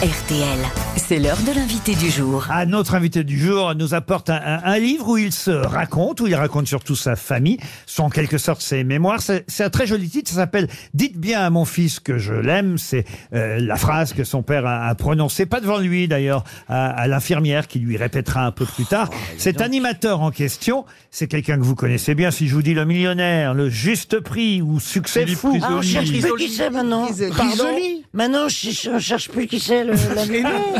RTL, c'est l'heure de l'invité du jour. Ah, notre invité du jour nous apporte un, un- un livre où il se raconte, où il raconte surtout sa famille, sont en quelque sorte ses mémoires. C'est c'est un très joli titre, ça s'appelle « Dites bien à mon fils que je l'aime ». C'est euh, la phrase que son père a, a prononcée, pas devant lui d'ailleurs, à, à l'infirmière qui lui répétera un peu plus tard. Cet animateur en question, c'est quelqu'un que vous connaissez bien, si je vous dis le millionnaire, le juste prix ou succès fou. Ah, on cherche plus qui c'est maintenant. Pardon Maintenant, je, on cherche plus qui c'est le. la-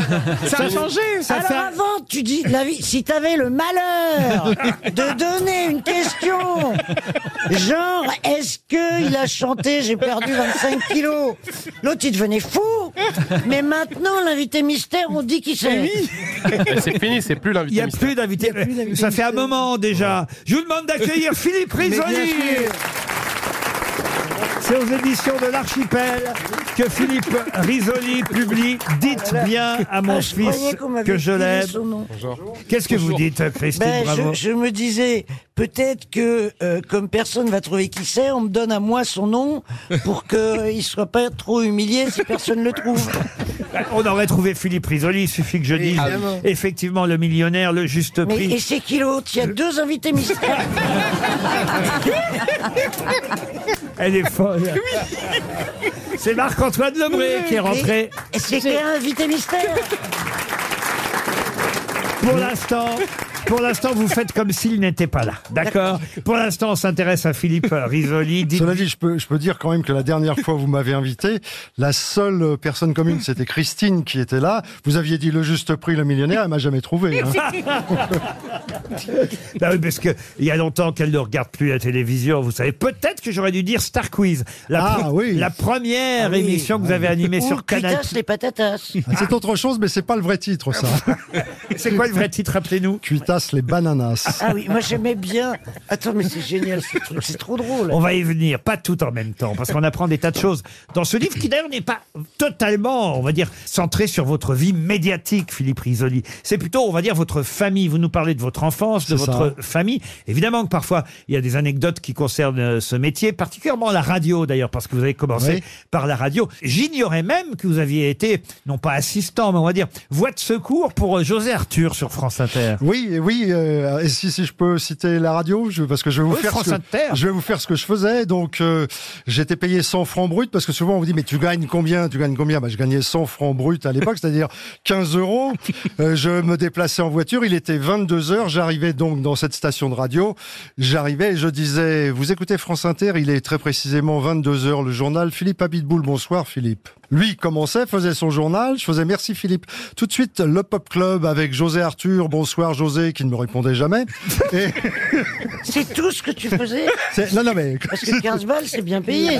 Ça a changé, ça Alors fait... avant, tu dis la vie. Si t'avais le malheur de donner une question, genre, est-ce que il a chanté J'ai perdu 25 kilos? L'autre, il devenait fou. Mais maintenant, l'invité mystère, on dit qui c'est. Mais c'est fini, c'est plus Il n'y l'invité a mystère. plus d'invités. Ça fait un moment déjà. Je vous demande d'accueillir Philippe Risoli. C'est aux éditions de l'Archipel que Philippe Risoli publie Dites bien à mon Ah, croyais fils qu'on m'avait que je filé l'aime. son nom. Qu'est-ce que vous dites, Christine Ben, Bravo je, je me disais, peut-être que euh, comme personne va trouver qui c'est, on me donne à moi son nom pour qu'il ne soit pas trop humilié si personne le trouve. On aurait trouvé Philippe Risoli, il suffit que je dise effectivement le millionnaire, le juste Mais prix. et c'est qui l'autre? Il y a deux invités mystères. Elle est folle. C'est Marc-Antoine Lebré qui est rentré. Qui un invité mystère Pour l'instant, pour l'instant, vous faites comme s'il n'était pas là. D'accord Pour l'instant, on s'intéresse à Philippe Risoli. Dites- Cela dit, je peux, je peux dire quand même que la dernière fois où vous m'avez invité, la seule personne commune, c'était Christine qui était là. Vous aviez dit le juste prix, le millionnaire, elle m'a jamais trouvé. hein. Bah oui, parce que il y a longtemps qu'elle ne regarde plus la télévision. Vous savez, peut-être que j'aurais dû dire Star Quiz. La, Ah, oui. la première Ah oui. émission que vous avez animée Ou sur Canal. Cuitas les patatas. Ah, C'est autre chose, mais c'est pas le vrai titre, ça. C'est quoi le vrai titre Rappelez-nous? Cuitas les bananas. Ah oui, moi j'aimais bien. Attends, mais c'est génial ce truc, c'est trop drôle. On va y venir, pas tout en même temps, parce qu'on apprend des tas de choses dans ce livre qui d'ailleurs n'est pas totalement, on va dire, centré sur votre vie médiatique, Philippe Risoli. C'est plutôt, on va dire, votre famille. Vous nous parlez de votre enfance, de votre famille. Évidemment que parfois, il y a des anecdotes qui concernent euh, ce métier, particulièrement la radio d'ailleurs, parce que vous avez commencé Oui. par la radio. J'ignorais même que vous aviez été, non pas assistant, mais on va dire, voix de secours pour euh, José Arthur sur France Inter. Oui, et oui. euh, et si, si je peux citer la radio, je, parce que je vais vous Oui, faire France ce que, Inter. je vais vous faire ce que je faisais. Donc, euh, j'étais payé 100 francs bruts parce que souvent on vous dit mais tu gagnes combien? Tu gagnes combien? Bah, je gagnais 100 francs bruts à l'époque, c'est-à-dire 15 euros. Euh, je me déplaçais en voiture. Il était 22 heures. J'arrivais donc dans cette station de radio. J'arrivais et je disais vous écoutez France Inter? Il est très précisément 22 heures le journal. Philippe Abitboul, bonsoir Philippe. Lui commençait, faisait son journal. Je faisais merci Philippe. Tout de suite le Pop Club avec José Arthur. Bonsoir José qui ne me répondait jamais. Et C'est tout ce que tu faisais non non mais Parce que 15 balles, c'est bien payé.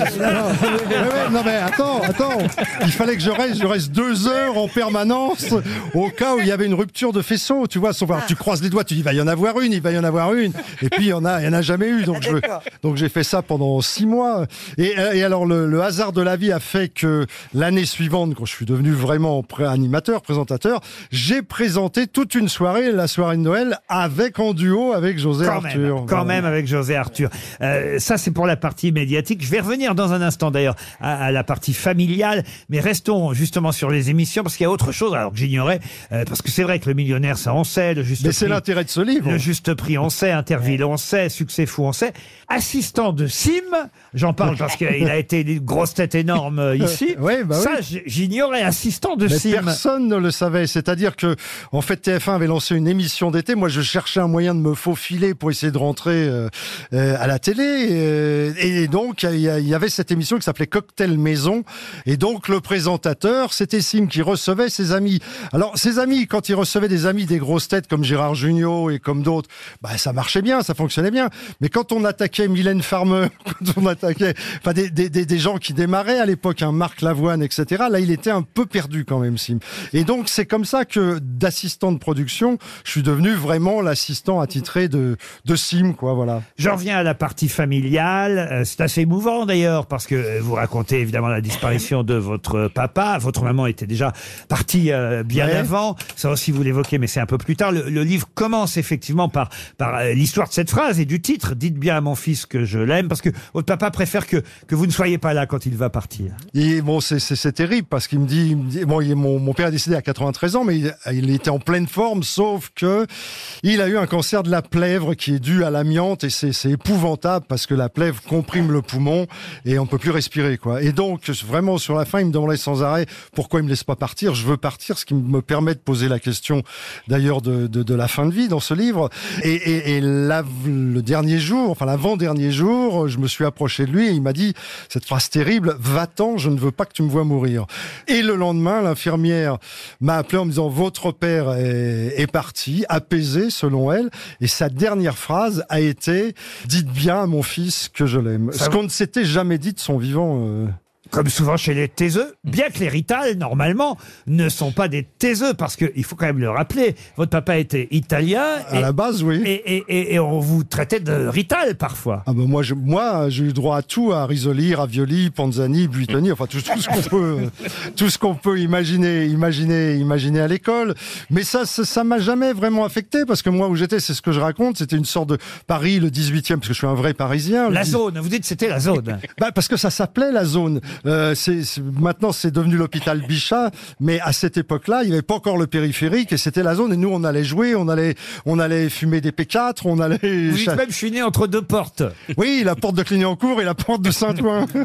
Non mais attends, attends. Il fallait que je reste, je reste deux heures en permanence au cas où il y avait une rupture de faisceau. Tu vois, alors, tu croises les doigts, tu dis il va y en avoir une, il va y en avoir une, et puis il y en en a jamais eu. Donc je, donc j'ai fait ça pendant six mois. Et, euh, et alors le, le hasard de la vie a fait que l'année suivante, quand je suis devenu vraiment animateur, présentateur, j'ai présenté toute une soirée, la soirée de Noël, avec en duo avec José Quand Arthur. même, quand Voilà. même avec José Arthur. Euh, ça, c'est pour la partie médiatique. Je vais revenir dans un instant d'ailleurs à, à la partie familiale, mais restons justement sur les émissions parce qu'il y a autre chose alors que j'ignorais, euh, parce que c'est vrai que le millionnaire, ça on sait, le juste Mais c'est prix, l'intérêt de ce livre. le juste prix, on sait, Interville, on sait, Succès fou, on sait. Assistant de Sim, j'en parle parce qu'il a été une grosse tête énorme euh, ici. Ouais, bah oui. ça, j'ignorais, assistant de Mais Sim. personne ne le savait. C'est-à-dire que, en fait, TF1 avait lancé une émission d'été. Moi, je cherchais un moyen de me faufiler pour essayer de rentrer euh, euh, à la télé. euh, et donc, il y, avait cette émission qui s'appelait Cocktail Maison. Et donc, le présentateur, c'était Sim qui recevait ses amis. Alors, ses amis, quand il recevait des amis des grosses têtes comme Gérard Jugnot et comme d'autres, bah, ça marchait bien, ça fonctionnait bien. Mais quand on attaquait Mylène Farmer, quand on attaquait, enfin, des, des, des, des gens qui démarraient à l'époque, un Marc Lavoine, etc., là, il était un peu perdu quand même, Sim. Et donc, c'est comme ça que, d'assistant de production, je suis devenu vraiment l'assistant attitré de, de Sim, quoi, voilà. J'en reviens à la partie familiale. Euh, C'est assez émouvant d'ailleurs parce que euh, vous racontez évidemment la disparition de votre papa. Votre maman était déjà partie euh, bien Ouais. avant. Ça aussi vous l'évoquez, mais c'est un peu plus tard. Le, le livre commence effectivement par par l'histoire de cette phrase et du titre. Dites bien à mon fils que je l'aime parce que votre papa préfère que que vous ne soyez pas là quand il va partir. Et bon, c'est c'est terrible parce qu'il me dit, bon, mon, père est décédé à 93 ans, mais il, était en pleine forme, sauf que il a eu un cancer de la plèvre qui est dû à l'amiante et c'est épouvantable parce que la plèvre comprime le poumon et on peut plus respirer, quoi. Et donc, vraiment, sur la fin, il me demandait sans arrêt pourquoi il me laisse pas partir. Je veux partir, ce qui me permet de poser la question, d'ailleurs, de, la fin de vie dans ce livre. Et, le dernier jour, enfin l'avant-dernier jour, je me suis approché de lui et il m'a dit cette phrase terrible va-t'en, je ne veux pas que tu me vois mourir. Et le lendemain, l'infirmière m'a appelé en me disant votre père est, est parti, apaisé selon elle, et sa dernière phrase a été dites bien à mon fils que je l'aime. Ce qu'on ne s'était jamais dit de son vivant. euh. Comme souvent chez les taiseux, bien que les Rital, normalement, ne sont pas des taiseux, parce qu'il faut quand même le rappeler, votre papa était italien, À et, la base, oui. et, et- et- et on vous traitait de Rital parfois. Ah ben moi, je, moi, j'ai eu droit à tout, à Risoli, Ravioli, Panzani, Buitoni, enfin tout, tout ce qu'on peut, tout ce qu'on peut imaginer, imaginer, imaginer à l'école. Mais ça, ça, m'a jamais vraiment affecté parce que moi où j'étais, c'est ce que je raconte, c'était une sorte de Paris, le 18e, parce que je suis un vrai Parisien. La 10 zone, vous dites que c'était la zone. bah parce que ça s'appelait la zone. Euh, c'est, c'est- maintenant c'est devenu l'hôpital Bichat, mais à cette époque-là, il n'y avait pas encore le périphérique et c'était la zone. Et nous, on allait jouer, on allait, on allait fumer des P4, on allait. Vous dites même, je suis né entre deux portes. Oui, la porte de Clignancourt et la porte de Saint-Ouen.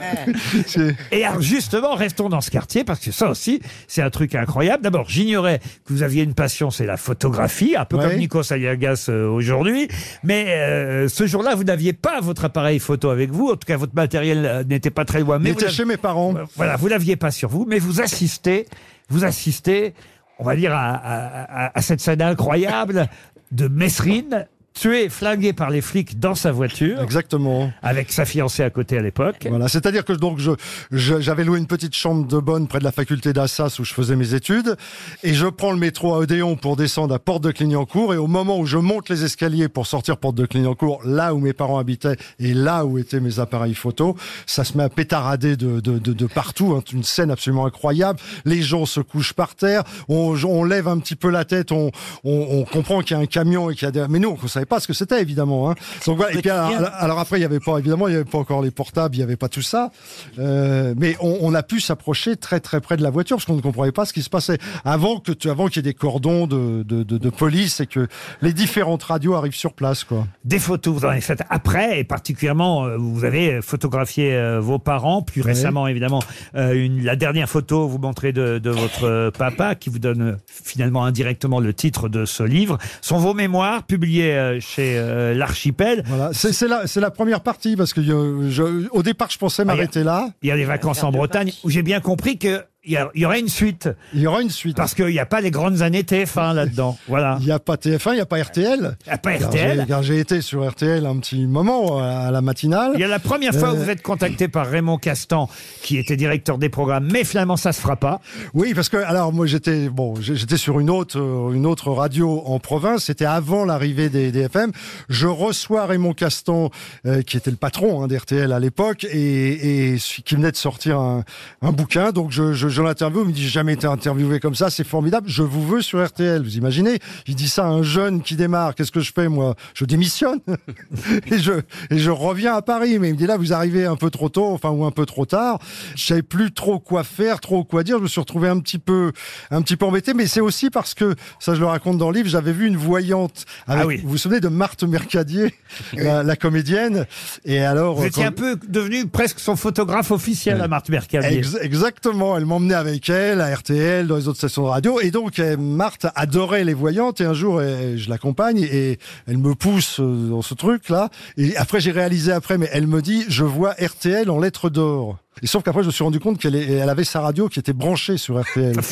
Et alors justement, restons dans ce quartier parce que ça aussi, c'est un truc incroyable. D'abord, j'ignorais que vous aviez une passion, c'est la photographie, un peu Ouais. comme Nikos Aliagas euh, aujourd'hui. Mais euh, ce jour-là, vous n'aviez pas votre appareil photo avec vous. En tout cas, votre matériel euh, n'était pas très loin. Mais vous était l'aviez- chez mes Euh, Voilà, vous l'aviez pas sur vous, mais vous assistez, vous assistez, on va dire, à- à cette scène incroyable de Messrine, tué, flingué par les flics dans sa voiture, Exactement. avec sa fiancée à côté à l'époque. Voilà, c'est-à-dire que donc je je- j'avais loué une petite chambre de bonne près de la faculté d'Assas où je faisais mes études et je prends le métro à Odéon pour descendre à Porte de Clignancourt et au moment où je monte les escaliers pour sortir Porte de Clignancourt, là où mes parents habitaient et là où étaient mes appareils photo, ça se met à pétarader de de, de, de partout, hein, une scène absolument incroyable. Les gens se couchent par terre, on, on lève un petit peu la tête, on on, on comprend qu'il y a un camion et qu'il y a des... mais nous on savait pas ce que c'était évidemment. Hein. Donc voilà, et puis alors, alors après il y avait pas évidemment il y avait pas encore les portables, il y avait pas tout ça, Euh, mais on, on a pu s'approcher très très près de la voiture parce qu'on ne comprenait pas ce qui se passait avant que tu, avant qu'il y ait des cordons de, de, de, de police et que les différentes radios arrivent sur place quoi. Des photos, vous en avez faites après, et particulièrement, euh, vous avez photographié euh, vos parents, plus récemment, évidemment, euh, une, la dernière photo, vous montrez de, de votre papa, qui vous donne finalement indirectement le titre de ce livre, sont vos mémoires, publiés euh, chez euh, l'Archipel. Voilà, c'est c'est la c'est la première partie parce que euh, je, au départ je pensais m'arrêter là. Il y a les vacances en Bretagne, où j'ai bien compris que il y, a- il y aurait une suite, Il y aura une suite. parce qu'il n'y a pas les grandes années TF1 là-dedans. Voilà. Il n'y a pas TF1, il n'y a pas RTL. Il n'y a pas Car RTL. j'ai- Car j'ai été sur RTL un petit moment à la matinale. Il y a la première fois où Euh, vous êtes contacté par Raymond Castan, qui était directeur des programmes, mais finalement ça se fera pas. Oui, parce que alors moi j'étais bon, j'ai- j'étais sur une autre euh, une autre radio en province. C'était avant l'arrivée des, des FM. Je reçois Raymond Castan, euh, qui était le patron hein, d'RTL à l'époque et, et qui venait de sortir un, un bouquin. Donc je, je, je l'interviewe. Il me dit j'ai jamais été interviewé comme ça. C'est formidable. Je vous veux sur RTL. Vous imaginez Il dit ça à un jeune qui démarre. Qu'est-ce que je fais moi? Je démissionne et je et je reviens à Paris. Mais il me dit là vous arrivez un peu trop tôt, enfin ou un peu trop tard. Je savais plus trop quoi faire, trop quoi dire. Je me suis retrouvé un petit peu un petit peu embêté. Mais c'est aussi parce que ça je le raconte dans le livre. J'avais vu une voyante. Avec, Ah oui. Vous vous souvenez de Marthe Mercadier, la, la comédienne? Et alors Vous étiez quand- un peu devenu presque son photographe officiel à Marthe Mercadier. Ex- exactement. Elle m'emmenait avec elle à RTL, dans les autres stations de radio. Et donc, euh, Marthe adorait les voyantes. Et un jour, euh, je l'accompagne et elle me pousse euh, dans ce truc-là. Et après, j'ai réalisé après, mais elle me dit, je vois RTL en lettres d'or. Et sauf qu'après, je me suis rendu compte qu'elle elle avait sa radio qui était branchée sur RTL.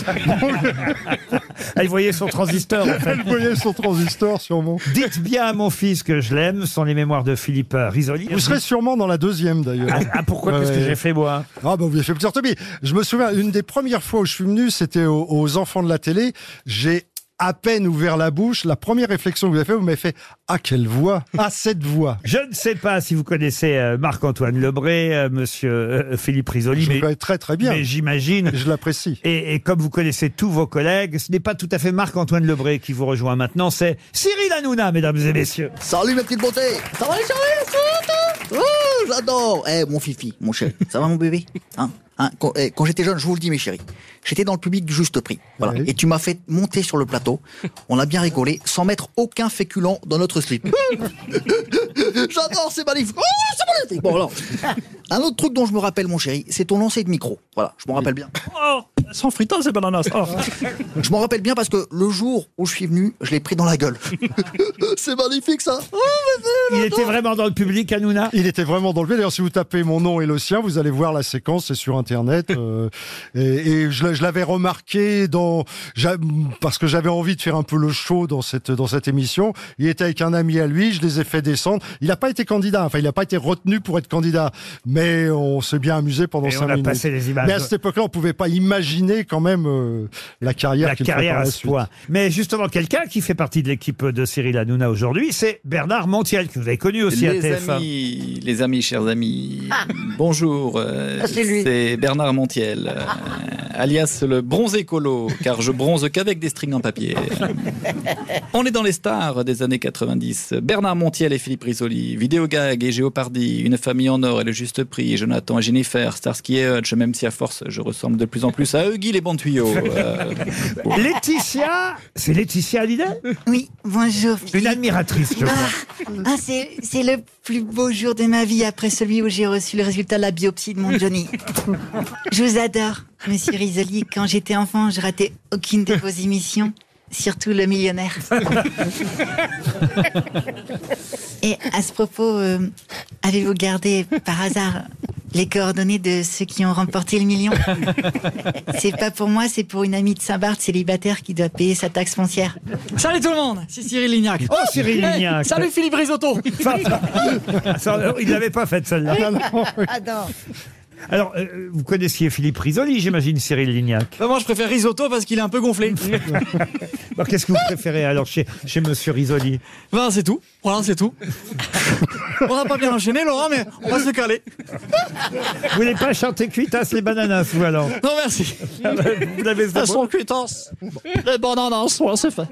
Ah, il voyait son transistor, en fait. elle voyait son transistor sûrement. Dites bien à mon fils que je l'aime, sont les mémoires de Philippe Risoli. Vous serez sûrement dans la deuxième, d'ailleurs. Ah, ah, pourquoi Ouais, Qu'est-ce que j'ai fait, moi Ah bah vous avez fait plusieurs topies. Je me souviens, une des premières fois où je suis venu, c'était aux, aux enfants de la télé. J'ai à peine ouvert la bouche. La première réflexion que vous avez fait, vous m'avez fait « Ah, quelle voix Ah, cette voix Je ne sais pas si vous connaissez euh, Marc-Antoine Lebré, euh, monsieur euh, Philippe » Risoli, Je le mais, connais très très bien. mais j'imagine... Je l'apprécie. Et, et comme vous connaissez tous vos collègues, ce n'est pas tout à fait Marc-Antoine Lebré qui vous rejoint maintenant, c'est Cyril Hanouna, mesdames et messieurs. Salut ma petite beauté Ça va les chéris ça va, toi? Oh, j'adore Eh, mon fifi, mon chéri, ça va mon bébé? Hein? Hein, quand eh, quand j'étais jeune, je vous le dis, mes chéris, j'étais dans le public du juste prix. Voilà. Oui. Et tu m'as fait monter sur le plateau. On a bien rigolé, sans mettre aucun féculent dans notre slip. J'adore, c'est magnifique. Oh, c'est magnifique. Bon, alors, un autre truc dont je me rappelle, mon chéri, c'est ton lancer de micro. Voilà, je m'en rappelle bien. Oh, sans fritas, c'est bananas. Oh. Je m'en rappelle bien parce que le jour où je suis venu, je l'ai pris dans la gueule. c'est magnifique, ça. Il était vraiment dans le public, Hanouna Il était vraiment dans le D'ailleurs, si vous tapez mon nom et le sien, vous allez voir la séquence, c'est sur Internet. euh, et et je, l'a- je l'avais remarqué dans, parce que j'avais envie de faire un peu le show dans cette, dans cette émission. Il était avec un ami à lui, je les ai fait descendre. Il n'a pas été candidat, enfin, il n'a pas été retenu pour être candidat, mais on s'est bien amusé pendant Et cinq on a minutes. passé les images. Mais à cette époque-là, on pouvait pas imaginer quand même euh, la carrière la carrière à la ce suite. point. Mais justement, quelqu'un qui fait partie de l'équipe de Cyril Hanouna aujourd'hui, c'est Bernard Montiel, que vous avez connu aussi à Les TF1. amis, les amis, chers amis, bonjour. euh, Ah, c'est lui. Bernard Montiel, euh, alias le bronze écolo, car je bronze qu'avec des strings en papier. On est dans les stars des années 90. Bernard Montiel et Philippe Risoli, Vidéogag et Géopardy, Une famille en or et le juste prix, Jonathan et Jennifer, Starsky et Hutch, même si à force je ressemble de plus en plus à Huggy les bons tuyaux. Euh, Laetitia, c'est Laetitia Hallyday? Oui, bonjour. Une admiratrice, je crois. Ah, c'est, c'est le plus beau jour de ma vie après celui où j'ai reçu le résultat de la biopsie de mon Johnny. Je vous adore, monsieur Risoli. Quand j'étais enfant, je ratais aucune de vos émissions, surtout Le Millionnaire. Et à ce propos, euh, avez-vous gardé par hasard les coordonnées de ceux qui ont remporté le million? C'est pas pour moi, c'est pour une amie de Saint-Barth célibataire qui doit payer sa taxe foncière. Salut tout le monde, c'est Cyril Lignac. Oh, Cyril Hey, Lignac. Salut Philippe Risotto. Enfin, ça, il l'avait pas faite celle-là. Ah non. Alors, euh, vous connaissiez Philippe Risoli, j'imagine, Cyril Lignac. Bah, moi, je préfère Risotto parce qu'il est un peu gonflé. Alors, Qu'est-ce que vous préférez alors chez, chez Monsieur Risoli? Ben, c'est tout. Voilà, c'est tout. On n'a pas bien enchaîné, Laurent, mais on va se caler. Vous voulez pas chanter Cuitas les bananas, vous alors? Non, merci. Vous l'avez sont cuitances. Les bananas, ouais, c'est fait.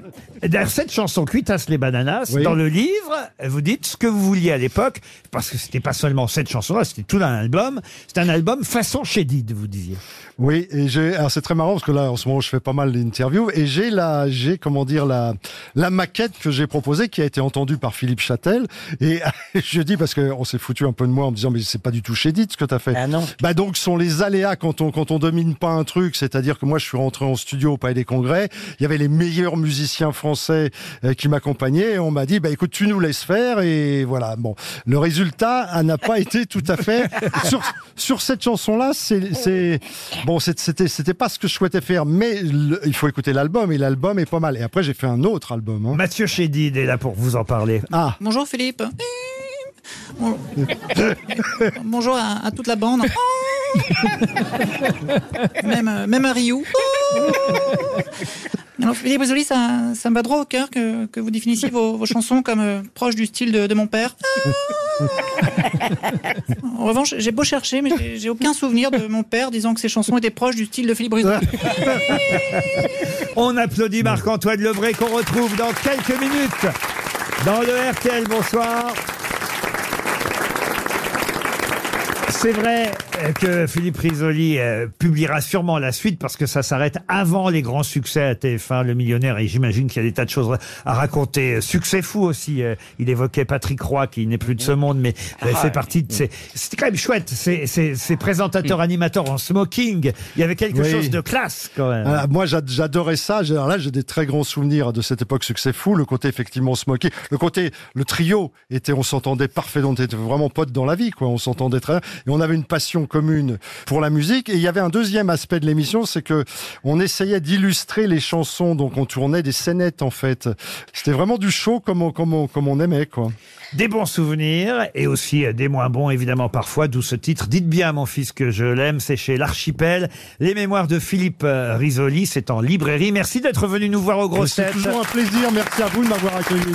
Et D'ailleurs, cette chanson Cuitas les bananas, Oui. dans le livre, vous dites ce que vous vouliez à l'époque, parce que c'était pas seulement cette chanson-là, c'était tout un album. C'était un album façon Chédid, vous disiez. Oui, et j'ai, alors c'est très marrant parce que là, en ce moment, je fais pas mal d'interviews et j'ai la, j'ai, comment dire, la, la maquette que j'ai proposée qui a été entendue par Philippe Châtel. Et je dis parce qu'on s'est foutu un peu de moi en me disant, mais c'est pas du tout chédid ce que t'as fait. Ah non. Bah donc, ce sont les aléas quand on, quand on domine pas un truc. C'est-à-dire que moi, je suis rentré en studio au Palais des Congrès. Il y avait les meilleurs musiciens français euh, qui m'accompagnaient et on m'a dit, bah écoute, tu nous laisses faire et voilà. Bon, le résultat ah, n'a pas été tout à fait sur, sur cette chanson-là. C'est, bon, c'était, c'était pas ce que je souhaitais faire, mais le- il faut écouter l'album et l'album est pas mal. Et après, j'ai fait un autre album. hein. Mathieu Chédid est là pour vous en parler. Ah, Bonjour Philippe. Bon- Bonjour à, à toute la bande. Même, même à Rio. Alors Philippe Risoli, ça, ça me va droit au cœur que, que vous définissiez vos, vos chansons comme euh, proches du style de, de mon père. En revanche, j'ai beau chercher, mais j'ai- aucun souvenir de mon père disant que ses chansons étaient proches du style de Philippe Risoli. On applaudit Marc-Antoine Lebré qu'on retrouve dans quelques minutes dans le RTL. Bonsoir. C'est vrai euh, que Philippe Risoli euh, publiera sûrement la suite parce que ça s'arrête avant les grands succès à TF1, Le Millionnaire, et j'imagine qu'il y a des tas de choses à raconter. Succès fou aussi. euh, il évoquait Patrick Roy qui n'est plus de ce monde, mais euh, fait partie de ces... C'était quand même chouette, ces, ces, ces présentateurs-animateurs en smoking. Il y avait quelque Oui. chose de classe quand même. Ah, moi, j'ad- j'adorais ça. Alors là, j'ai des très grands souvenirs de cette époque succès fou. Le côté effectivement smoky, le côté le trio était, on s'entendait parfait. On était vraiment potes dans la vie, quoi. On s'entendait très. bien. Et on avait une passion commune pour la musique. Et il y avait un deuxième aspect de l'émission, c'est que on essayait d'illustrer les chansons. Donc on tournait des scénettes en fait. C'était vraiment du show comme on, comme on, comme on aimait, quoi. Des bons souvenirs et aussi euh, des moins bons évidemment parfois, d'où ce titre. Dites bien mon fils que je l'aime, c'est chez l'Archipel. Les mémoires de Philippe euh, Risoli, c'est en librairie. Merci d'être venu nous voir au Grosses C'est toujours un plaisir. Merci à vous de m'avoir accueilli.